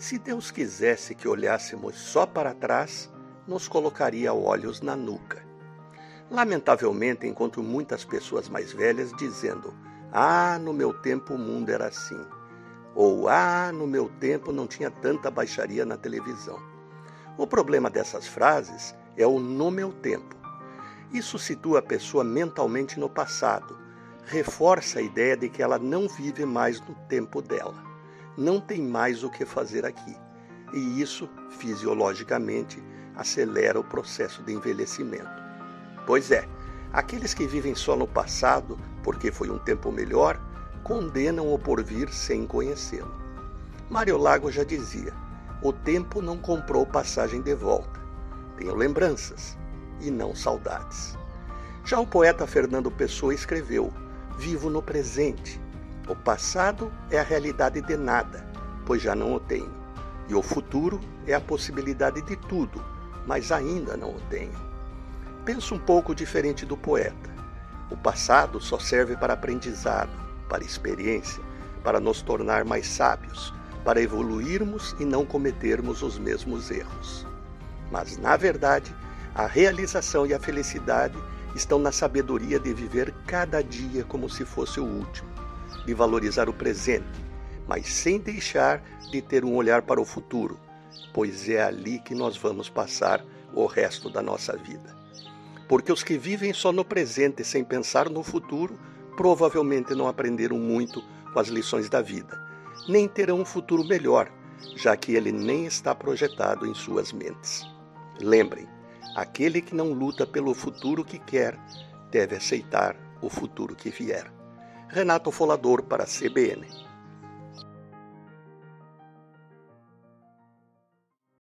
Se Deus quisesse que olhássemos só para trás, nos colocaria olhos na nuca. Lamentavelmente, encontro muitas pessoas mais velhas dizendo: Ah, no meu tempo o mundo era assim. Ou Ah, no meu tempo não tinha tanta baixaria na televisão. O problema dessas frases é o no meu tempo. Isso situa a pessoa mentalmente no passado, reforça a ideia de que ela não vive mais no tempo dela não tem mais o que fazer aqui. E isso, fisiologicamente, acelera o processo de envelhecimento. Pois é, aqueles que vivem só no passado, porque foi um tempo melhor, condenam o porvir sem conhecê-lo. Mário Lago já dizia: o tempo não comprou passagem de volta. Tenho lembranças e não saudades. Já o poeta Fernando Pessoa escreveu: Vivo no presente o passado é a realidade de nada, pois já não o tenho. E o futuro é a possibilidade de tudo, mas ainda não o tenho. Penso um pouco diferente do poeta. O passado só serve para aprendizado, para experiência, para nos tornar mais sábios, para evoluirmos e não cometermos os mesmos erros. Mas, na verdade, a realização e a felicidade estão na sabedoria de viver cada dia como se fosse o último de valorizar o presente, mas sem deixar de ter um olhar para o futuro, pois é ali que nós vamos passar o resto da nossa vida. Porque os que vivem só no presente sem pensar no futuro provavelmente não aprenderam muito com as lições da vida, nem terão um futuro melhor, já que ele nem está projetado em suas mentes. Lembrem, aquele que não luta pelo futuro que quer deve aceitar o futuro que vier. Renato Folador para a CBN.